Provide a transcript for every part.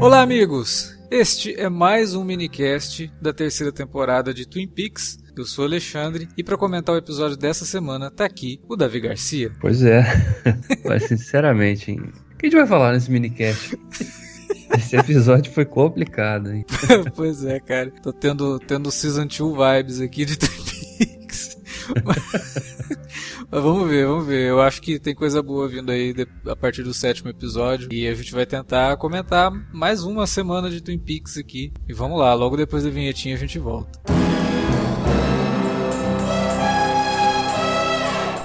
Olá, amigos! Este é mais um minicast da terceira temporada de Twin Peaks. Eu sou Alexandre e para comentar o episódio dessa semana tá aqui o Davi Garcia. Pois é, mas sinceramente, hein? o que a gente vai falar nesse minicast? Esse episódio foi complicado, hein? pois é, cara. Tô tendo, tendo Season 2 vibes aqui de Twin. Mas vamos ver, vamos ver. Eu acho que tem coisa boa vindo aí a partir do sétimo episódio. E a gente vai tentar comentar mais uma semana de Twin Peaks aqui. E vamos lá, logo depois da vinhetinha a gente volta.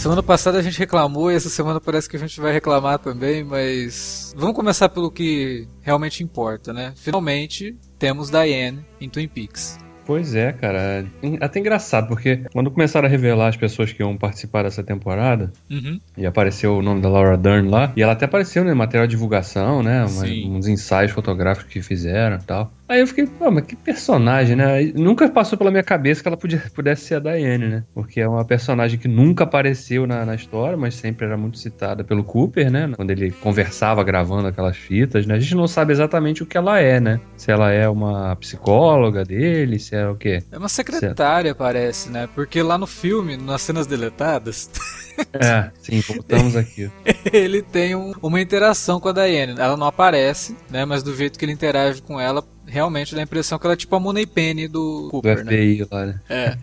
Semana passada a gente reclamou e essa semana parece que a gente vai reclamar também, mas vamos começar pelo que realmente importa, né? Finalmente temos Diane em Twin Peaks. Pois é, cara. Até engraçado, porque quando começaram a revelar as pessoas que iam participar dessa temporada, uhum. e apareceu o nome da Laura Dern lá, e ela até apareceu, né? Material de divulgação, né? Uma, uns ensaios fotográficos que fizeram e tal. Aí eu fiquei, pô, mas que personagem, né? Nunca passou pela minha cabeça que ela podia, pudesse ser a Diane, né? Porque é uma personagem que nunca apareceu na, na história, mas sempre era muito citada pelo Cooper, né? Quando ele conversava gravando aquelas fitas, né? A gente não sabe exatamente o que ela é, né? Se ela é uma psicóloga dele, se é o quê? É uma secretária, parece, né? Porque lá no filme, nas cenas deletadas. É, sim, voltamos aqui. ele tem um, uma interação com a Diane. Ela não aparece, né? Mas do jeito que ele interage com ela, realmente dá a impressão que ela é tipo a Money Penny do Cooper, do FBI né? lá, né? É.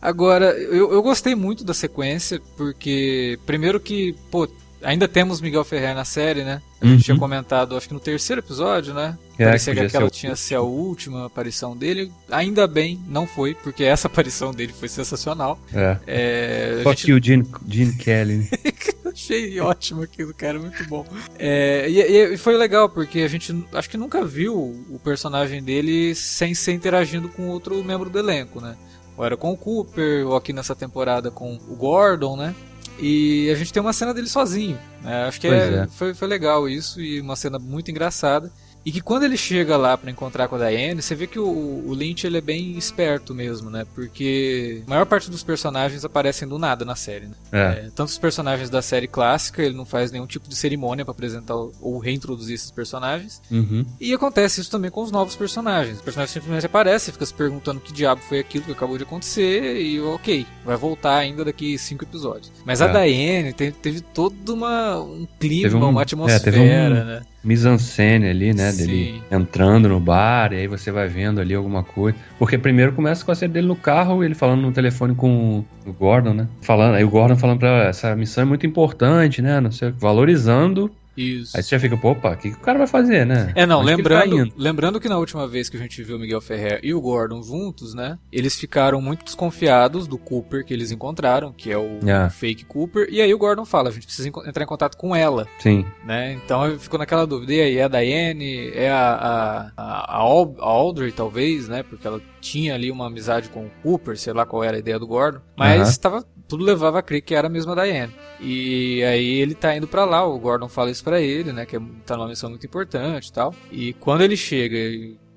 Agora, eu, eu gostei muito da sequência, porque primeiro que, pô, ainda temos Miguel Ferrer na série, né? A gente uhum. tinha comentado, acho que no terceiro episódio, né? É, Parecia que, que aquela tinha ser a última aparição dele. Ainda bem, não foi, porque essa aparição dele foi sensacional. É. é Fuck gente... you, Gene, Gene Kelly. Achei ótimo aquilo, cara, muito bom. É, e, e, foi legal, porque a gente acho que nunca viu o personagem dele sem ser interagindo com outro membro do elenco, né? Ou era com o Cooper, ou aqui nessa temporada com o Gordon, né? E a gente tem uma cena dele sozinho. Né? Acho que é, é. Foi, foi legal isso e uma cena muito engraçada. E que quando ele chega lá para encontrar com a Diane, você vê que o, o, Lynch ele é bem esperto mesmo, né? Porque a maior parte dos personagens aparecem do nada na série. Né? É. É, tanto os personagens da série clássica, ele não faz nenhum tipo de cerimônia para apresentar ou reintroduzir esses personagens. Uhum. E acontece isso também com os novos personagens. Os personagens simplesmente aparecem, fica se perguntando que diabo foi aquilo que acabou de acontecer e ok, vai voltar ainda daqui cinco episódios. Mas é. a Diane teve, teve todo uma, um clima, um, uma atmosfera, é, um... né? Mise-en-scène ali, né? Sim. Dele entrando no bar, e aí você vai vendo ali alguma coisa. Porque primeiro começa com a cena dele no carro, ele falando no telefone com o Gordon, né? Falando, aí o Gordon falando pra ela, essa missão é muito importante, né? Não sei, valorizando isso. Aí você já fica, pô, opa, o que, que, o cara vai fazer, né? É, não, lembrando, que tá lembrando que na última vez que a gente viu o Miguel Ferrer e o Gordon juntos, né? Eles ficaram muito desconfiados do Cooper que eles encontraram, que é o yeah. fake Cooper. E aí o Gordon fala, a gente precisa entrar em contato com ela. Sim. Né? Então ficou naquela dúvida. E aí, é a Diane? É a, a, a, a Audrey, talvez, né? Porque ela tinha ali uma amizade com o Cooper, sei lá qual era a ideia do Gordon. Mas estava tudo levava a crer que era a mesma Diane. E aí ele tá indo para lá, o Gordon fala isso para ele, né, que tá numa missão muito importante e tal. E quando ele chega,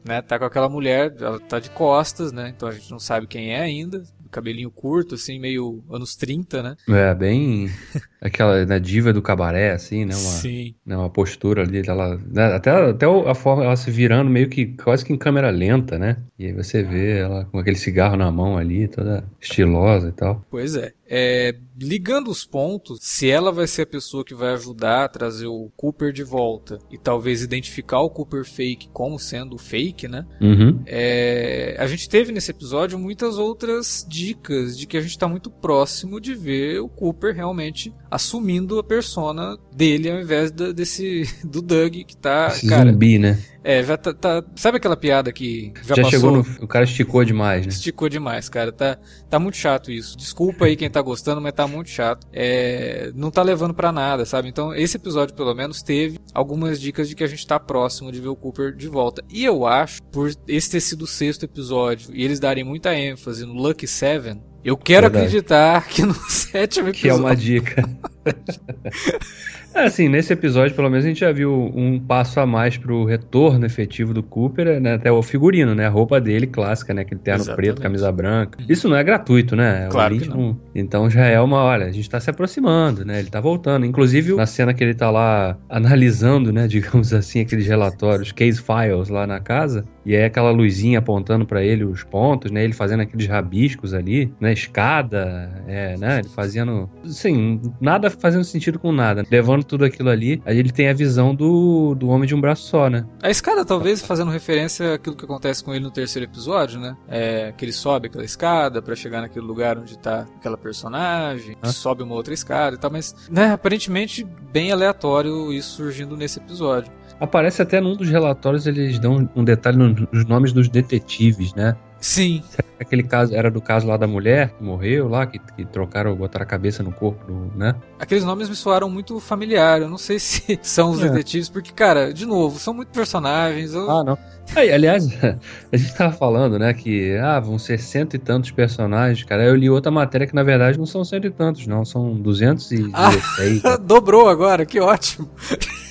né, tá com aquela mulher, ela tá de costas, né, então a gente não sabe quem é ainda. cabelinho curto, assim, meio anos 30, né? É, bem aquela né, diva do cabaré, assim, né? Uma, Sim. Né, uma postura ali, ela, né, até, até a forma ela se virando meio que quase que em câmera lenta, né? E aí você vê ela com aquele cigarro na mão ali, toda estilosa e tal. Pois é. É ligando os pontos, se ela vai ser a pessoa que vai ajudar a trazer o Cooper de volta e talvez identificar o Cooper fake como sendo fake, né? Uhum. É, a gente teve nesse episódio muitas outras dicas de que a gente está muito próximo de ver o Cooper realmente assumindo a persona dele ao invés da, desse do Doug que tá. Esse cara, zumbi, né? É, já tá, tá, Sabe aquela piada que já, já passou? chegou no. O cara esticou demais, né? Esticou demais, cara. Tá, tá muito chato isso. Desculpa aí quem tá gostando, mas tá muito chato. É, não tá levando para nada, sabe? Então, esse episódio, pelo menos, teve algumas dicas de que a gente tá próximo de ver o Cooper de volta. E eu acho, por esse ter sido o sexto episódio e eles darem muita ênfase no Lucky Seven, eu quero Verdade. acreditar que no sétimo episódio. Que é uma dica. É, assim, nesse episódio, pelo menos, a gente já viu um passo a mais pro retorno efetivo do Cooper, né? Até o figurino, né? A roupa dele clássica, né? Aquele terno Exatamente. preto, camisa branca. Isso não é gratuito, né? Claro que não. Então já é uma, olha, a gente tá se aproximando, né? Ele tá voltando. Inclusive, na cena que ele tá lá analisando, né? Digamos assim, aqueles relatórios, case files lá na casa, e é aquela luzinha apontando para ele os pontos, né? Ele fazendo aqueles rabiscos ali, né? Escada, é, né? Ele fazendo, assim, nada fazendo sentido com nada. Levando tudo aquilo ali, aí ele tem a visão do, do homem de um braço só, né? A escada, talvez, fazendo referência àquilo que acontece com ele no terceiro episódio, né? É, que ele sobe aquela escada para chegar naquele lugar onde tá aquela personagem, ah. sobe uma outra escada e tal, mas, né, aparentemente bem aleatório isso surgindo nesse episódio. Aparece até num dos relatórios, eles dão um detalhe nos nomes dos detetives, né? Sim. Aquele caso era do caso lá da mulher que morreu lá, que, que trocaram, botaram a cabeça no corpo, né? Aqueles nomes me soaram muito familiar. Eu não sei se são os é. detetives, porque, cara, de novo, são muitos personagens. Eu... Ah, não. Aí, aliás, a gente tava falando, né, que ah, vão ser cento e tantos personagens, cara. Eu li outra matéria que na verdade não são cento e tantos, não, são duzentos e ah, dobrou agora, que ótimo.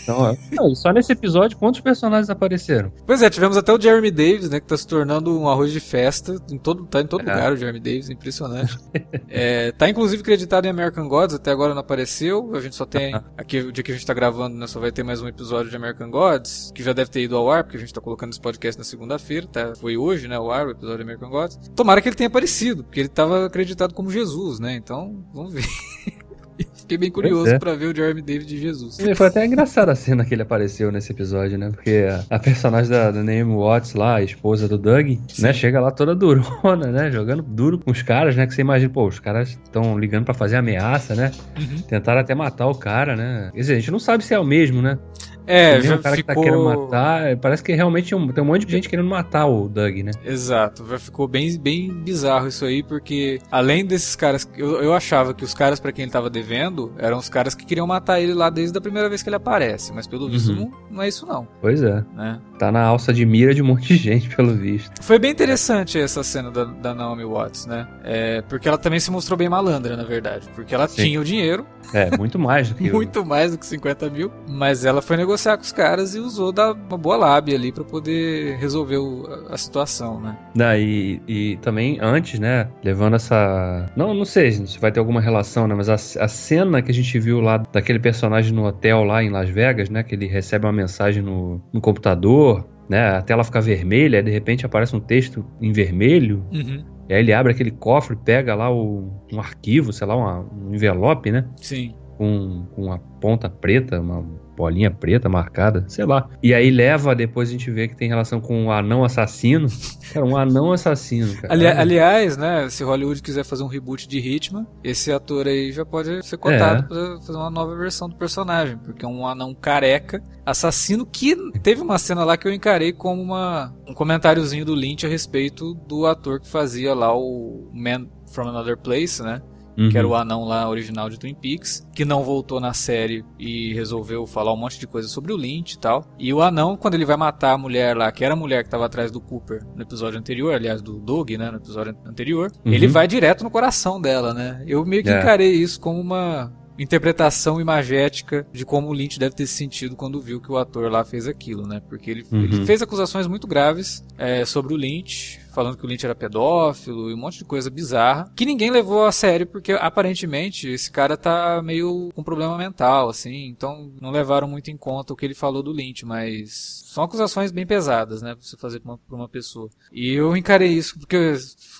Então, não, só nesse episódio, quantos personagens apareceram? Pois é, tivemos até o Jeremy Davis, né, que tá se tornando um arroz de festa. Em todo, tá em todo é. lugar o Jeremy Davis, impressionante. é, tá inclusive creditado em American Gods, até agora não apareceu. A gente só tem. Aqui, o dia que a gente tá gravando, né, só vai ter mais um episódio de American Gods, que já deve ter ido ao ar, porque a gente tá colocando esse podcast na segunda-feira, tá? Foi hoje, né, o ar, o episódio de American Gods. Tomara que ele tenha aparecido, porque ele tava acreditado como Jesus, né? Então, vamos ver. Fiquei bem curioso é. para ver o Jeremy David de Jesus. E foi até engraçada a cena que ele apareceu nesse episódio, né? Porque a, personagem da, da Naomi Watts lá, a esposa do Doug, Sim. né? Chega lá toda durona, né? Jogando duro com os caras, né? Que você imagina, pô, os caras estão ligando para fazer ameaça, né? Uhum. Tentaram até matar o cara, né? Quer dizer, a gente não sabe se é o mesmo, né? É, já o cara ficou... que tá querendo matar, parece que realmente tem um monte de gente querendo matar o Doug, né? Exato, já ficou bem, bem bizarro isso aí, porque além desses caras, eu, eu achava que os caras para quem ele tava devendo eram os caras que queriam matar ele lá desde a primeira vez que ele aparece, mas pelo visto uhum. não, não, é isso não. Pois é. Né? Tá na alça de mira de um monte de gente, pelo visto. Foi bem interessante essa cena da, da Naomi Watts, né? É, porque ela também se mostrou bem malandra, na verdade, porque ela Sim. tinha o dinheiro. É, muito mais do que Muito mais do que 50 mil, mas ela foi negociar negociar com os caras e usou da uma boa lábia ali para poder resolver o, a, situação, né? Daí e, e, também antes, né, levando essa, não, não sei se vai ter alguma relação, né, mas a, a cena que a gente viu lá daquele personagem no hotel lá em Las Vegas, né, que ele recebe uma mensagem no, no computador, né, a tela fica vermelha, de repente aparece um texto em vermelho. Uhum. E aí ele abre aquele cofre, pega lá o, um arquivo, sei lá, uma, um envelope, né? Sim. Com, com uma ponta preta, uma bolinha preta marcada, sei lá. E aí leva, depois a gente vê que tem relação com um anão assassino. Cara, um anão assassino, cara. Ali, aliás, né, se Hollywood quiser fazer um reboot de Hitman, esse ator aí já pode ser cotado é. pra fazer uma nova versão do personagem, porque é um anão careca, assassino, que teve uma cena lá que eu encarei como uma, um comentáriozinho do Lynch a respeito do ator que fazia lá o Man from Another Place, né? Uhum. que era o anão lá original de Twin Peaks, que não voltou na série e resolveu falar um monte de coisa sobre o Lynch e tal. E o anão, quando ele vai matar a mulher lá, que era a mulher que estava atrás do Cooper no episódio anterior, aliás, do Doug, né, no episódio anterior, uhum. ele vai direto no coração dela, né? Eu meio que é. encarei isso como uma interpretação imagética de como o Lynch deve ter se sentido quando viu que o ator lá fez aquilo, né? Porque ele, uhum. ele fez acusações muito graves é, sobre o Lynch, falando que o Lynch era pedófilo e um monte de coisa bizarra, que ninguém levou a sério, porque aparentemente esse cara tá meio com problema mental, assim, então não levaram muito em conta o que ele falou do Lynch, mas são acusações bem pesadas, né, pra você fazer pra uma, pra uma pessoa. E eu encarei isso, porque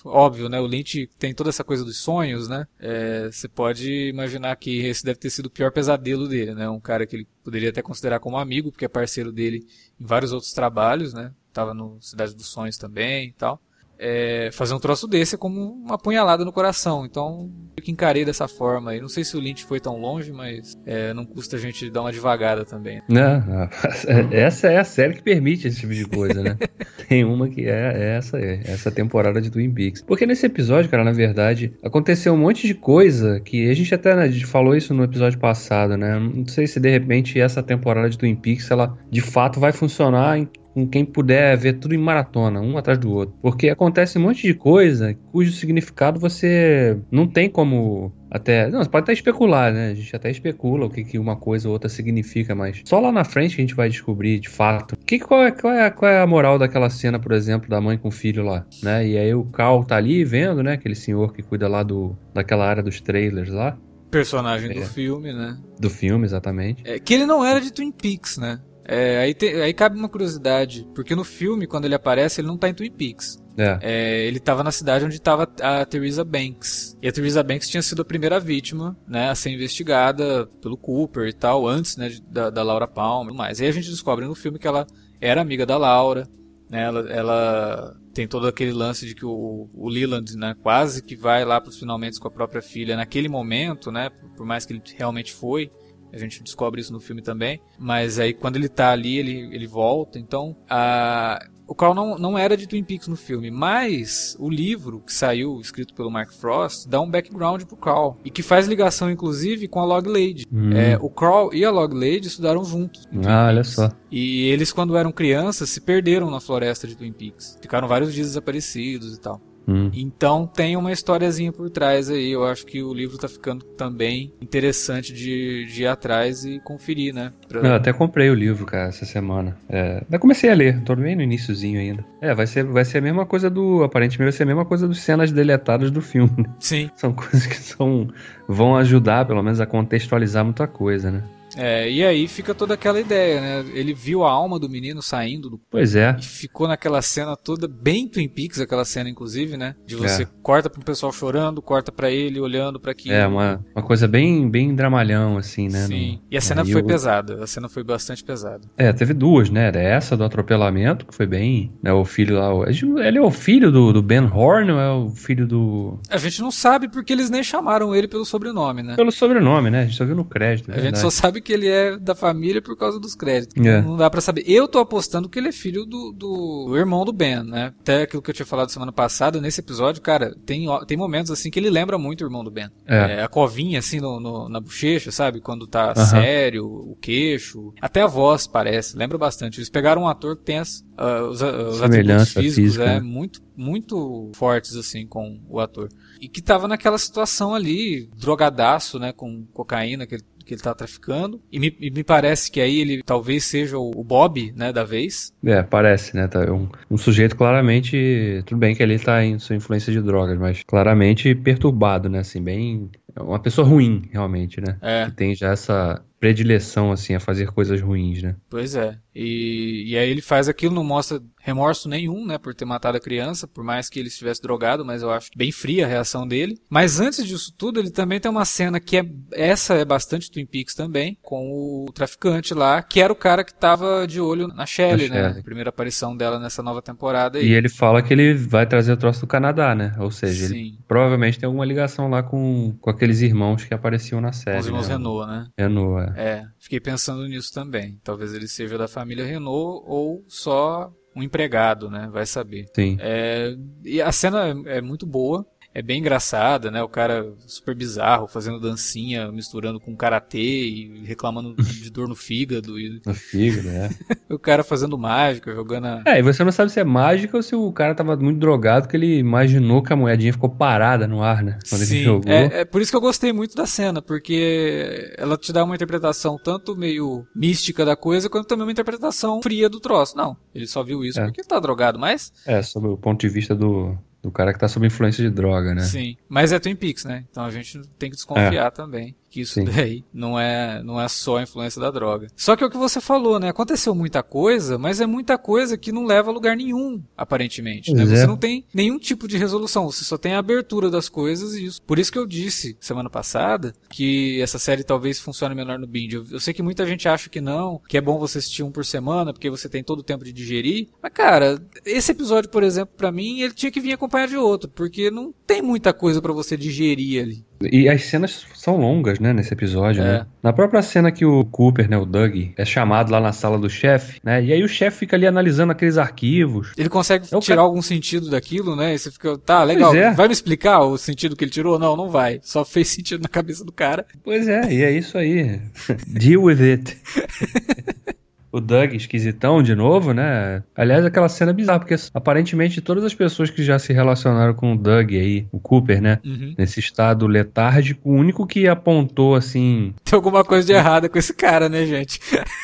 óbvio, né? O Lynch tem toda essa coisa dos sonhos, né? É, você pode imaginar que esse deve ter sido o pior pesadelo dele, né? Um cara que ele poderia até considerar como amigo, porque é parceiro dele em vários outros trabalhos, né? Tava no Cidade dos Sonhos também e tal é, fazer um troço desse é como uma punhalada no coração. Então, eu que encarei dessa forma. E não sei se o Lynch foi tão longe, mas é, não custa a gente dar uma devagada também. Não, essa é a série que permite esse tipo de coisa, né? Tem uma que é, é essa é essa temporada de Twin Peaks. Porque nesse episódio, cara, na verdade, aconteceu um monte de coisa que a gente até né, falou isso no episódio passado, né? Não sei se de repente essa temporada de Twin Peaks ela de fato vai funcionar em com quem puder ver tudo em maratona, um atrás do outro. Porque acontece um monte de coisa cujo significado você não tem como até. Não, você pode até especular, né? A gente até especula o que, que uma coisa ou outra significa, mas só lá na frente que a gente vai descobrir de fato. Que, qual, é, qual, é, qual é a moral daquela cena, por exemplo, da mãe com o filho lá, né? E aí o Cal tá ali vendo, né? Aquele senhor que cuida lá do, daquela área dos trailers lá. Personagem é. do filme, né? Do filme, exatamente. É, que ele não era de Twin Peaks, né? É, aí, te, aí cabe uma curiosidade, porque no filme, quando ele aparece, ele não tá em Twin Peaks. É. É, ele estava na cidade onde estava a Theresa Banks. E a Theresa Banks tinha sido a primeira vítima, né, a ser investigada pelo Cooper e tal, antes, né, da, da Laura Palmer e mais. Aí a gente descobre no filme que ela era amiga da Laura, né, ela, ela tem todo aquele lance de que o, o Leland, né, quase que vai lá para os finalmente com a própria filha naquele momento, né, por mais que ele realmente foi. A gente descobre isso no filme também. Mas aí quando ele tá ali, ele, ele volta. Então, a, o Carl não, não era de Twin Peaks no filme, mas o livro que saiu, escrito pelo Mark Frost, dá um background pro Carl. E que faz ligação, inclusive, com a Log Lady. Hum. É, o Carl e a Log Lady estudaram juntos. Ah, olha só. E eles, quando eram crianças, se perderam na floresta de Twin Peaks. Ficaram vários dias desaparecidos e tal. Hum. Então tem uma historiazinha por trás aí. Eu acho que o livro tá ficando também interessante de, de ir atrás e conferir, né? Pra... Eu até comprei o livro, cara, essa semana. É, ainda comecei a ler, tô bem no iníciozinho ainda. É, vai ser, vai ser a mesma coisa do. Aparentemente vai ser a mesma coisa dos cenas deletadas do filme. Né? Sim. São coisas que são, vão ajudar, pelo menos, a contextualizar muita coisa, né? É, e aí fica toda aquela ideia, né? Ele viu a alma do menino saindo do. Pois é. E ficou naquela cena toda, bem Twin Peaks, aquela cena, inclusive, né? De você é. corta pro pessoal chorando, corta para ele olhando para aquilo. É, uma, uma coisa bem, bem dramalhão, assim, né? Sim. No... E a cena foi pesada, a cena foi bastante pesada. É, teve duas, né? Era essa do atropelamento, que foi bem. Né, o filho lá. Ele é o filho do, do Ben Horn ou é o filho do. A gente não sabe porque eles nem chamaram ele pelo sobrenome, né? Pelo sobrenome, né? A gente só viu no crédito. A gente só sabe que ele é da família por causa dos créditos. É. Não dá para saber. Eu tô apostando que ele é filho do, do, irmão do Ben, né? Até aquilo que eu tinha falado semana passada, nesse episódio, cara, tem, tem momentos assim que ele lembra muito o irmão do Ben. É. É, a covinha assim no, no, na bochecha, sabe? Quando tá sério, o queixo. Até a voz parece, lembra bastante. Eles pegaram um ator que tem as, uh, os, os atributos físicos física, é, né? muito, muito fortes assim com o ator. E que tava naquela situação ali, drogadaço, né? Com cocaína, que ele que ele tá traficando. E me, me, parece que aí ele talvez seja o, o, Bob, né, da vez. É, parece, né? Tá um, um sujeito claramente. Tudo bem que ele tá em sua influência de drogas, mas claramente perturbado, né? Assim, bem. Uma pessoa ruim, realmente, né? É. Que tem já essa predileção, assim, a fazer coisas ruins, né? Pois é. E, e aí ele faz aquilo, não mostra remorso nenhum, né, por ter matado a criança, por mais que ele estivesse drogado, mas eu acho bem fria a reação dele. Mas antes disso tudo, ele também tem uma cena que é essa é bastante Twin Peaks também, com o traficante lá, que era o cara que tava de olho na Shelley, né, primeira aparição dela nessa nova temporada. Aí. E ele fala que ele vai trazer o troço do Canadá, né? Ou seja, Sim. ele provavelmente tem alguma ligação lá com, com aqueles irmãos que apareciam na série. Os irmãos né? Renault, né? Renault, é. É, fiquei pensando nisso também. Talvez ele seja da família Renault ou só um empregado, né? Vai saber. Sim. É, e a cena é, é muito boa. É bem engraçada, né? O cara super bizarro, fazendo dancinha, misturando com karatê e reclamando de dor no fígado. E... No fígado, né? o cara fazendo mágica, jogando a... É, e você não sabe se é mágica ou se o cara tava muito drogado que ele imaginou que a moedinha ficou parada no ar, né? Quando Sim, ele jogou. É, é por isso que eu gostei muito da cena, porque ela te dá uma interpretação tanto meio mística da coisa, quanto também uma interpretação fria do troço. Não, ele só viu isso é. porque ele tá drogado, mas... É, sob o ponto de vista do, do cara que tá sob influência de droga, né? Sim, mas é Twin Peaks, né? Então a gente tem que desconfiar é. também que isso Sim. daí não é, não é só a influência da droga. Só que é o que você falou, né? Aconteceu muita coisa, mas é muita coisa que não leva a lugar nenhum, aparentemente. Né? Você é. não tem nenhum tipo de resolução, você só tem a abertura das coisas e isso. Por isso que eu disse semana passada que essa série talvez funcione melhor no binge. Eu, eu sei que muita gente acha que não, que é bom você assistir um por semana, porque você tem todo o tempo de digerir. Mas, cara, esse episódio, por exemplo, para mim, ele tinha que vir acompanhado de outro, porque não tem muita coisa para você digerir ali. E as cenas são longas, né, nesse episódio, né? é. né? Na própria cena que o Cooper, né, o Doug, é chamado lá na sala do chefe, né? E aí o chefe fica ali analisando aqueles arquivos. Ele consegue é tirar cara... algum sentido daquilo, né? E você fica, tá, legal, é. vai me explicar o sentido que ele tirou? Não, não vai. Só fez sentido na cabeça do cara. Pois é, e é isso aí. Deal with it. o Doug esquisitão de novo, né? Aliás, aquela cena bizarra, porque aparentemente todas as pessoas que já se relacionaram com o Doug aí, o Cooper, né? Uhum. Nesse estado letárgico, o único que apontou assim. Tem alguma coisa de errada com esse cara, né, gente?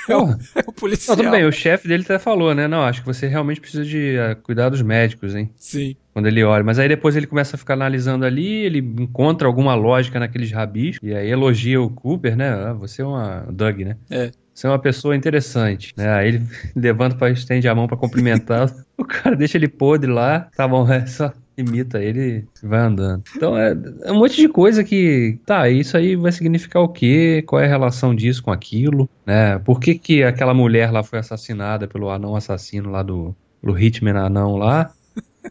É o, é o policial. Não, tudo bem, o chefe dele até falou, né? Não, acho que você realmente precisa de uh, cuidados médicos, hein? Sim quando ele olha. Mas aí depois ele começa a ficar analisando ali, ele encontra alguma lógica naqueles rabis, e aí elogia o Cooper, né? Ah, você é uma Doug, né? É. Você é uma pessoa interessante, né? Aí ele levanta para estende a mão para cumprimentar. o cara deixa ele podre lá. Tá bom, é só imita ele e vai andando. Então é, é, um monte de coisa que, tá, isso aí vai significar o quê? Qual é a relação disso com aquilo, né? Por que que aquela mulher lá foi assassinada pelo anão assassino lá do, do Hitman anão lá?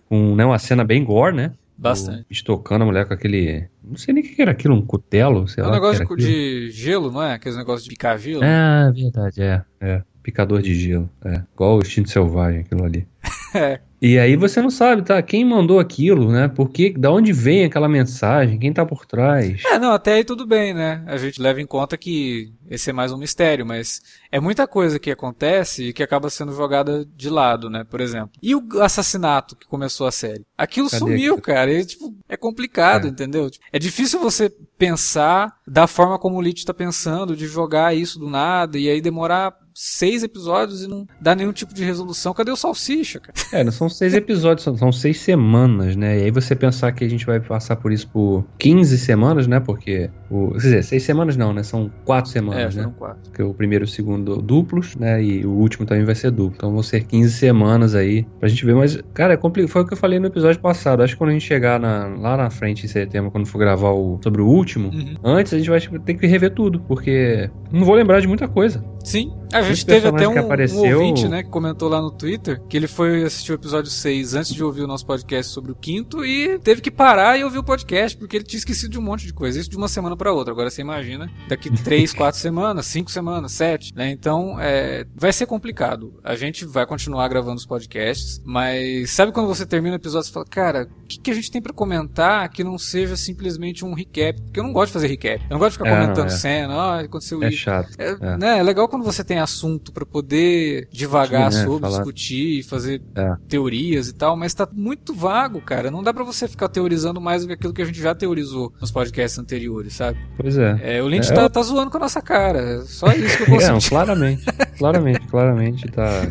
Com né, uma cena bem gore, né? Bastante. Estocando a mulher com aquele. Não sei nem o que era aquilo, um cutelo, sei é um lá. É um negócio de gelo, não é? Aqueles negócios de picar gelo. Ah, verdade, é. É. Picador de gelo. É. Igual o instinto selvagem, aquilo ali. é. E aí você não sabe, tá? Quem mandou aquilo, né? Por que, da onde vem aquela mensagem? Quem tá por trás? É, não, até aí tudo bem, né? A gente leva em conta que esse é mais um mistério, mas é muita coisa que acontece e que acaba sendo jogada de lado, né? Por exemplo. E o assassinato que começou a série? Aquilo Cadê sumiu, aquilo? cara. E, tipo, é complicado, é. entendeu? É difícil você pensar da forma como o Lich tá pensando, de jogar isso do nada e aí demorar seis episódios e não dá nenhum tipo de resolução. Cadê o Salsicha, cara? É, não são seis episódios, são, são seis semanas, né? E aí você pensar que a gente vai passar por isso por 15 semanas, né? Porque. O, quer dizer, seis semanas não, né? São quatro semanas, é, né? quatro. Porque o primeiro e o segundo duplos, né? E o último também vai ser duplo. Então vão ser 15 semanas aí pra gente ver. Mas, cara, é complicado. Foi o que eu falei no episódio passado. Acho que quando a gente chegar na, lá na frente em setembro, quando for gravar o, sobre o último, uhum. antes a gente vai ter que rever tudo. Porque não vou lembrar de muita coisa. Sim. A gente teve até um, apareceu... um ouvinte, né, que comentou lá no Twitter que ele foi assistir o episódio 6 antes de ouvir o nosso podcast sobre o quinto e teve que parar e ouvir o podcast porque ele tinha esquecido de um monte de coisa. Isso de uma semana para outra. Agora você imagina, daqui 3, 4 semanas, 5 semanas, 7, né? Então, é, vai ser complicado. A gente vai continuar gravando os podcasts, mas sabe quando você termina o episódio e fala, cara, o que, que, a gente tem para comentar que não seja simplesmente um recap? Porque eu não gosto de fazer recap. Eu não gosto de ficar é, comentando é. cena, ah, aconteceu é isso. Chato. É, é. Né, é legal quando você tem assunto para poder devagar Sim, né? sobre, Falar... discutir, fazer é. teorias e tal, mas tá muito vago, cara. Não dá para você ficar teorizando mais do que aquilo que a gente já teorizou nos podcasts anteriores, sabe? Pois é. é o Lynch é, tá, tá, zoando com a nossa cara. Só isso que eu consigo. é, claramente. claramente, claramente tá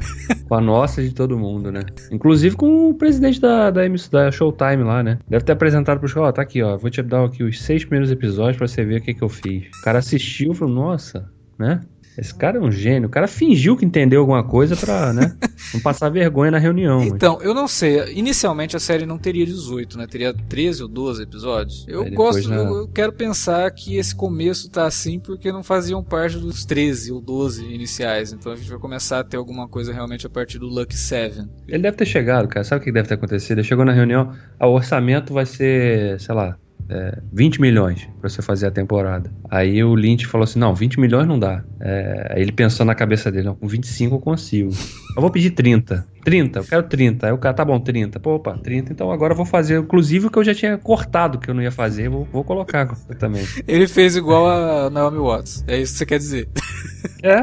com a nossa de todo mundo, né? Inclusive com o presidente da, da, da Showtime lá, né? Deve ter apresentado pro show, ó, tá aqui, ó. Vou te dar aqui os seis primeiros episódios para você ver o que, que eu fiz. O cara assistiu e falou, nossa, né? Esse cara é um gênio. O cara fingiu que entendeu alguma coisa pra, né? não passar vergonha na reunião. Então, mas. eu não sei. Inicialmente a série não teria 18, né? Teria 13 ou 12 episódios. Eu gosto, na... eu, quero pensar que esse começo tá assim porque não faziam parte dos 13 ou 12 iniciais. Então a gente vai começar a ter alguma coisa realmente a partir do Lucky 7. Ele deve ter chegado, cara. Sabe o que deve ter acontecido? Ele chegou na reunião, ah, o orçamento vai ser, sei lá, é, 20 milhões para você fazer a temporada. Aí o Lynch falou assim: não, 20 milhões não dá. É, aí ele pensou na cabeça dele: não, com 25 eu consigo. Eu vou pedir 30. 30, eu quero 30. Aí o cara, tá bom, 30. Pô, opa, 30, então agora eu vou fazer, inclusive o que eu já tinha cortado que eu não ia fazer, vou, vou colocar também. Ele fez igual a Naomi Watts, é isso que você quer dizer. É.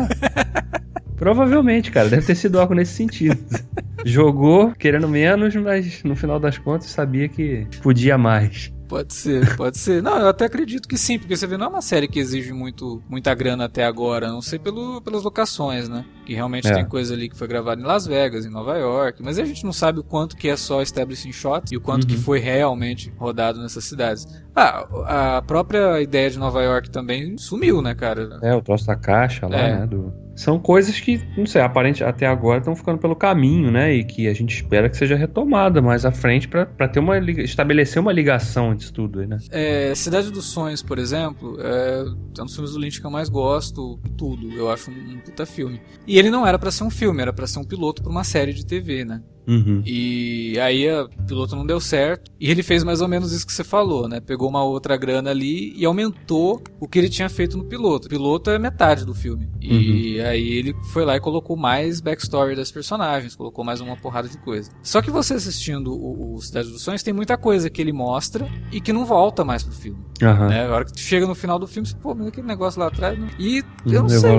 Provavelmente, cara, deve ter sido algo nesse sentido. Jogou querendo menos, mas no final das contas sabia que podia mais. Pode ser, pode ser. Não, eu até acredito que sim, porque você vê, não é uma série que exige muito, muita grana até agora, a não sei pelo, pelas locações, né? Que realmente é. tem coisa ali que foi gravada em Las Vegas, em Nova York, mas a gente não sabe o quanto que é só establishing shot e o quanto uhum. que foi realmente rodado nessas cidades. Ah, a própria ideia de Nova York também sumiu, né, cara? É, o troço da caixa lá, é. né? Do são coisas que, não sei, aparente até agora estão ficando pelo caminho, né? E que a gente espera que seja retomada mais à frente para ter uma estabelecer uma ligação entre tudo, né? É, Cidade dos Sonhos, por exemplo, é, é um dos filmes do Lynch que eu mais gosto, tudo. Eu acho um, um puta filme. E ele não era para ser um filme, era para ser um piloto para uma série de TV, né? Uhum. E aí o piloto não deu certo. E ele fez mais ou menos isso que você falou, né? Pegou uma outra grana ali e aumentou o que ele tinha feito no piloto. O piloto é metade do filme. E uhum. aí ele foi lá e colocou mais backstory das personagens, colocou mais uma porrada de coisa. Só que você assistindo o, o Cidade dos Sonhos, tem muita coisa que ele mostra e que não volta mais pro filme. Uhum. Né? A hora que tu chega no final do filme, você, pô, mas aquele negócio lá atrás. Não... E não eu não sei.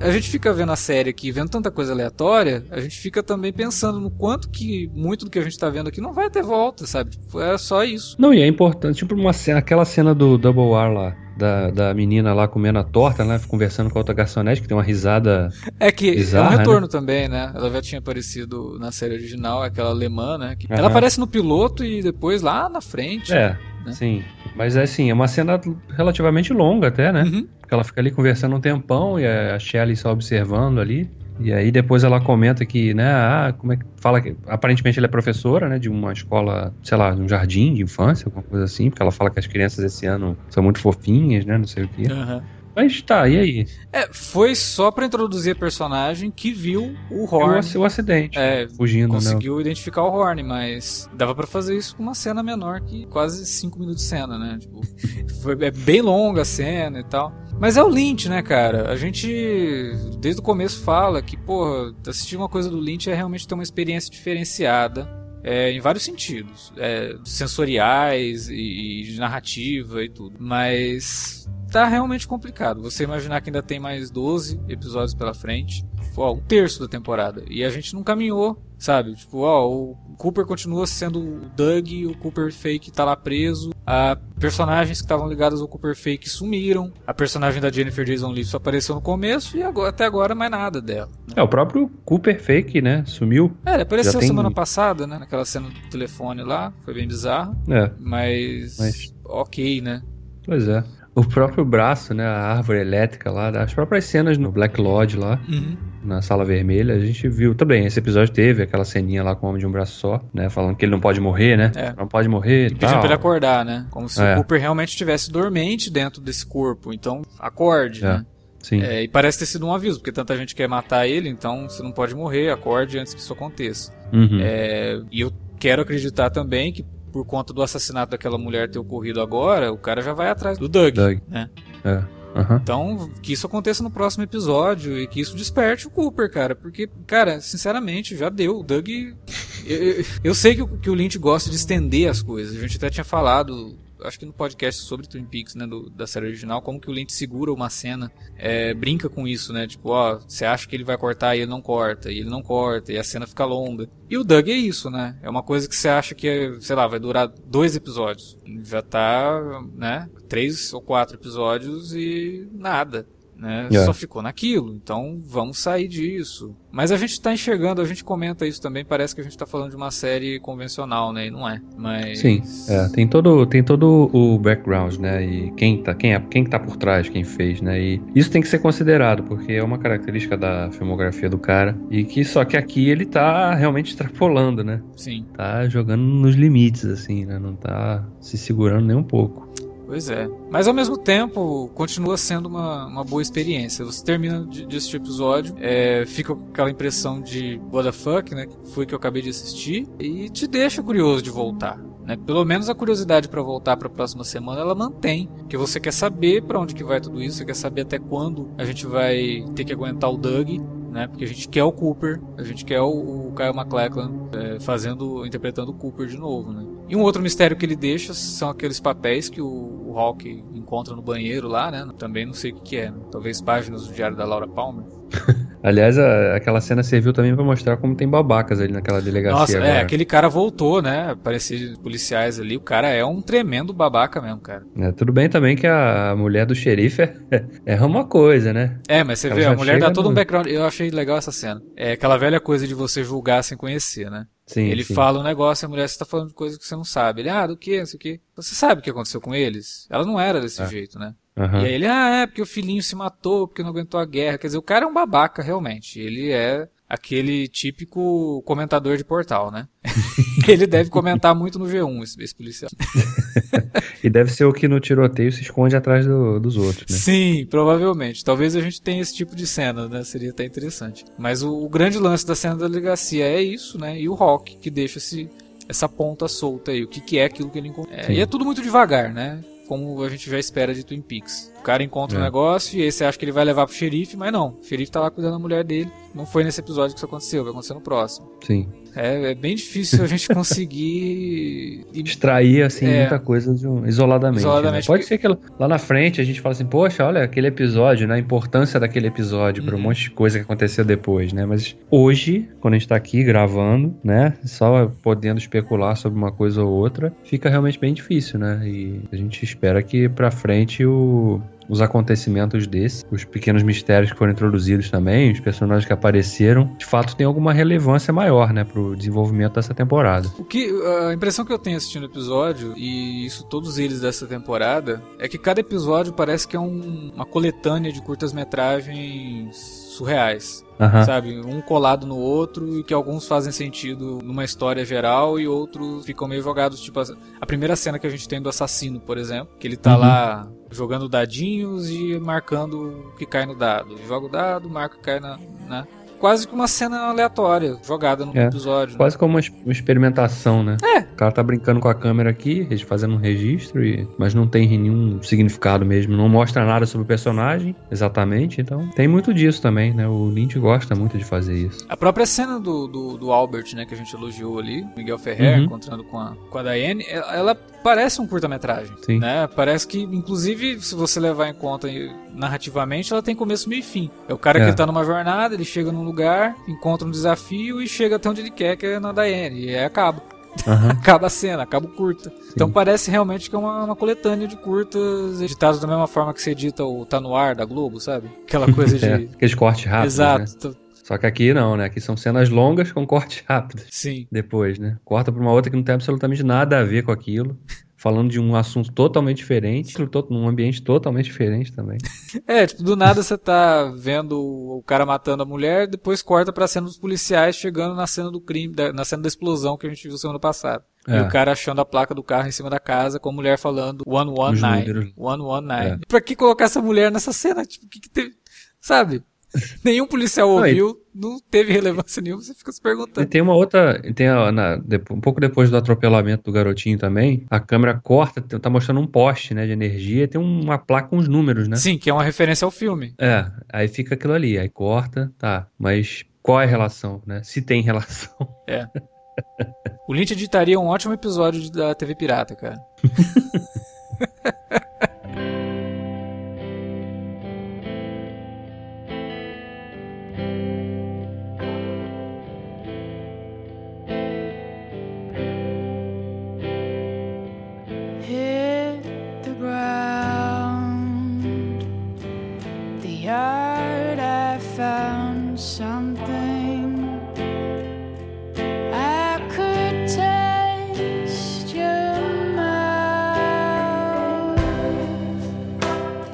A gente fica vendo a série aqui, vendo tanta coisa aleatória, a gente fica também pensando no quanto que muito do que a gente tá vendo aqui não vai ter volta, sabe? Tipo, é só isso. Não, e é importante, tipo uma cena, aquela cena do Double R lá. Da, da menina lá comendo a torta, né? Conversando com a outra garçonete, que tem uma risada. É que bizarra, é um retorno né? também, né? Ela já tinha aparecido na série original, aquela alemã, né? Que... Ela aparece no piloto e depois lá na frente. É, né? sim. Mas é assim, é uma cena relativamente longa até, né? Uhum. Porque ela fica ali conversando um tempão e a Shelley só observando ali. E aí depois ela comenta que, né, ah, como é que fala que aparentemente ela é professora, né, de uma escola, sei lá, de um jardim de infância, alguma coisa assim, porque ela fala que as crianças esse ano são muito fofinhas, né, não sei o quê. Uhum. Mas tá, e aí? É, foi só para introduzir a personagem que viu o Horn. O, o acidente. É, fugindo, né? Conseguiu né? identificar o Horn, mas dava para fazer isso com uma cena menor que quase 5 minutos de cena, né? Tipo, foi, é bem longa a cena e tal. Mas é o Lynch, né, cara? A gente, desde o começo, fala que, porra, assistir uma coisa do Lynch é realmente ter uma experiência diferenciada. É, em vários sentidos, é, sensoriais e, e de narrativa e tudo. Mas tá realmente complicado. Você imaginar que ainda tem mais 12 episódios pela frente, ó, um terço da temporada, e a gente não caminhou, sabe? Tipo, ó, o Cooper continua sendo o Doug, o Cooper fake tá lá preso, a personagens que estavam ligadas ao Cooper fake sumiram, a personagem da Jennifer Jason Leigh só apareceu no começo e agora, até agora mais nada dela. Né? É, o próprio Cooper fake, né, sumiu. É, ele apareceu tem... semana passada, né, naquela cena do telefone lá, foi bem bizarro. É. Mas, mas... ok, né? Pois é o próprio braço, né? A árvore elétrica lá, as próprias cenas no Black Lodge lá, uhum. na Sala Vermelha, a gente viu também. Esse episódio teve aquela ceninha lá com o homem de um braço só, né? Falando que ele não pode morrer, né? É. Não pode morrer. E pediu pra ele acordar, né? Como se é. o Cooper realmente estivesse dormente dentro desse corpo. Então, acorde, é. né? Sim. É, e parece ter sido um aviso, porque tanta gente quer matar ele, então você não pode morrer, acorde antes que isso aconteça. Uhum. É, e eu quero acreditar também que por conta do assassinato daquela mulher ter ocorrido agora, o cara já vai atrás do Doug, Doug. né? É. Uhum. Então, que isso aconteça no próximo episódio e que isso desperte o Cooper, cara. Porque, cara, sinceramente, já deu. O Doug. Eu, eu, eu sei que o, que o Lynch gosta de estender as coisas. A gente até tinha falado acho que no podcast sobre Twin Peaks, né, do, da série original, como que o Lynch segura uma cena, é, brinca com isso, né, tipo, ó, você acha que ele vai cortar e ele não corta, e ele não corta, e a cena fica longa. E o Doug é isso, né, é uma coisa que você acha que, sei lá, vai durar dois episódios. Já tá, né, três ou quatro episódios e nada né? É. Só ficou naquilo. Então vamos sair disso. Mas a gente está enxergando, a gente comenta isso também, parece que a gente está falando de uma série convencional, né? E não é. Mas Sim, é, tem todo tem todo o background, né? E quem tá quem é, quem tá por trás, quem fez, né? E isso tem que ser considerado, porque é uma característica da filmografia do cara e que só que aqui ele tá realmente extrapolando, né? Sim. Tá jogando nos limites assim, né? Não tá se segurando nem um pouco. Pois é. Mas ao mesmo tempo, continua sendo uma, uma boa experiência. Você termina de, de assistir o episódio, é, fica com aquela impressão de what the fuck, né? Que foi que eu acabei de assistir, e te deixa curioso de voltar. Né? Pelo menos a curiosidade para voltar para a próxima semana ela mantém, que você quer saber para onde que vai tudo isso, você quer saber até quando a gente vai ter que aguentar o Doug, né? Porque a gente quer o Cooper, a gente quer o, o Kyle MacLachlan é, fazendo, interpretando o Cooper de novo, né? E um outro mistério que ele deixa são aqueles papéis que o, o Hawk encontra no banheiro lá, né? Também não sei o que, que é, né? talvez páginas do diário da Laura Palmer. Aliás, a, aquela cena serviu também para mostrar como tem babacas ali naquela delegacia. Nossa, é, agora. é, aquele cara voltou, né? Aparecia policiais ali. O cara é um tremendo babaca mesmo, cara. É, tudo bem também que a mulher do xerife é, é uma coisa, né? É, mas você Ela vê, a mulher dá todo no... um background. Eu achei legal essa cena. É aquela velha coisa de você julgar sem conhecer, né? Sim, ele sim. fala um negócio e a mulher está falando de coisas que você não sabe. Ele, ah, do que, não sei o que. Você sabe o que aconteceu com eles? Ela não era desse é. jeito, né? Uhum. E aí ele, ah, é, porque o filhinho se matou, porque não aguentou a guerra. Quer dizer, o cara é um babaca, realmente. Ele é aquele típico comentador de portal, né? ele deve comentar muito no G1, esse, esse policial. e deve ser o que no tiroteio se esconde atrás do, dos outros, né? Sim, provavelmente. Talvez a gente tenha esse tipo de cena, né? Seria até interessante. Mas o, o grande lance da cena da delegacia é isso, né? E o Rock, que deixa esse, essa ponta solta aí. O que, que é aquilo que ele encontrou. É, e é tudo muito devagar, né? como a gente já espera de Twin Peaks. O cara encontra é. um negócio e aí você acha que ele vai levar pro xerife, mas não. O xerife tá lá cuidando da mulher dele. Não foi nesse episódio que isso aconteceu, vai acontecer no próximo. Sim. É, é bem difícil a gente conseguir extrair assim é, muita coisa um, isoladamente. Né? isoladamente né? Pode porque... ser que lá na frente a gente fale assim, poxa, olha aquele episódio, né? A importância daquele episódio uhum. para um monte de coisa que aconteceu depois, né? Mas hoje, quando a gente tá aqui gravando, né? Só podendo especular sobre uma coisa ou outra, fica realmente bem difícil, né? E a gente espera que para frente o os acontecimentos desse, os pequenos mistérios que foram introduzidos também, os personagens que apareceram, de fato tem alguma relevância maior, né, pro desenvolvimento dessa temporada. O que a impressão que eu tenho assistindo o episódio e isso todos eles dessa temporada é que cada episódio parece que é um, uma coletânea de curtas metragens surreais. Uhum. Sabe? Um colado no outro e que alguns fazem sentido numa história geral e outros ficam meio jogados. Tipo, a primeira cena que a gente tem do assassino, por exemplo, que ele tá uhum. lá jogando dadinhos e marcando o que cai no dado. Joga o dado, marca o que cai na. Né? Quase que uma cena aleatória, jogada no é, episódio. Quase né? como uma, uma, experimentação, né? É. O cara tá brincando com a câmera aqui, fazendo um registro, e, mas não tem nenhum significado mesmo. Não mostra nada sobre o personagem, exatamente. Então, tem muito disso também, né? O Lynch gosta muito de fazer isso. A própria cena do, do, do Albert, né, que a gente elogiou ali, Miguel Ferrer, uhum. encontrando com a, com a Diane, ela parece um curta-metragem, né? Parece que, inclusive, se você levar em conta narrativamente, ela tem começo, meio e fim. É o cara é. que tá numa jornada, ele chega num lugar, encontra um desafio e chega até onde ele quer, que é na Diane, e aí acaba. Uhum. acaba a cena, acaba o curta. Sim. Então parece realmente que é uma, uma, coletânea de curtas editados da mesma forma que se edita o Tá No Ar da Globo, sabe? Aquela coisa de... é, aqueles cortes rápidos, Exato. Né? Só que aqui não, né? Aqui são cenas longas com cortes rápidos. Sim. Depois, né? Corta pra uma outra que não tem absolutamente nada a ver com aquilo falando de um assunto totalmente diferente, num ambiente totalmente diferente também. É, tipo, do nada você tá vendo o cara matando a mulher, depois corta pra cena dos policiais chegando na cena do crime, na cena da explosão que a gente viu semana passada. É. E o cara achando a placa do carro em cima da casa com a mulher falando 119. 119. É. Pra que colocar essa mulher nessa cena? Tipo, o que, que teve. Sabe? Nenhum policial ouviu, não, teve relevância nenhuma, você fica se perguntando. E tem uma outra, tem a, na, um pouco depois do atropelamento do garotinho também, a câmera corta, tá mostrando um poste, né, de energia, e tem uma placa com os números, né? Sim, que é uma referência ao filme. É, aí fica aquilo ali, aí corta, tá, mas qual é a relação, né? Se tem relação. É. O Lynch editaria um ótimo episódio da TV Pirata, cara.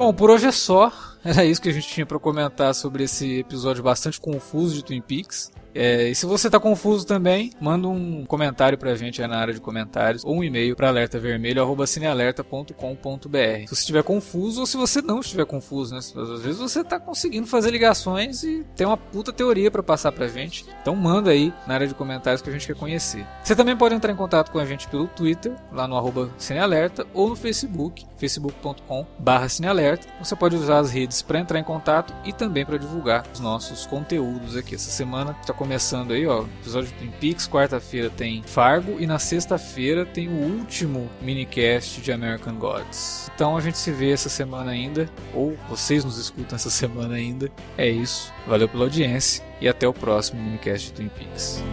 Bom, por hoje é só. Era isso que a gente tinha para comentar sobre esse episódio bastante confuso de Twin Peaks. É, e se você está confuso também, manda um comentário pra gente aí na área de comentários ou um e-mail para alertavermelho@cinealerta.com.br. Se você estiver confuso ou se você não estiver confuso, né? Às vezes você está conseguindo fazer ligações e tem uma puta teoria para passar pra gente. Então manda aí na área de comentários que a gente quer conhecer. Você também pode entrar em contato com a gente pelo Twitter, lá no arroba Cinealerta, ou no Facebook, facebook.com.br Cinealerta. Você pode usar as redes para entrar em contato e também para divulgar os nossos conteúdos aqui. Essa semana está começando aí, ó, episódio de Twin Peaks, quarta-feira tem Fargo e na sexta-feira tem o último minicast de American Gods. Então a gente se vê essa semana ainda, ou vocês nos escutam essa semana ainda. É isso, valeu pela audiência e até o próximo minicast de Twin Peaks.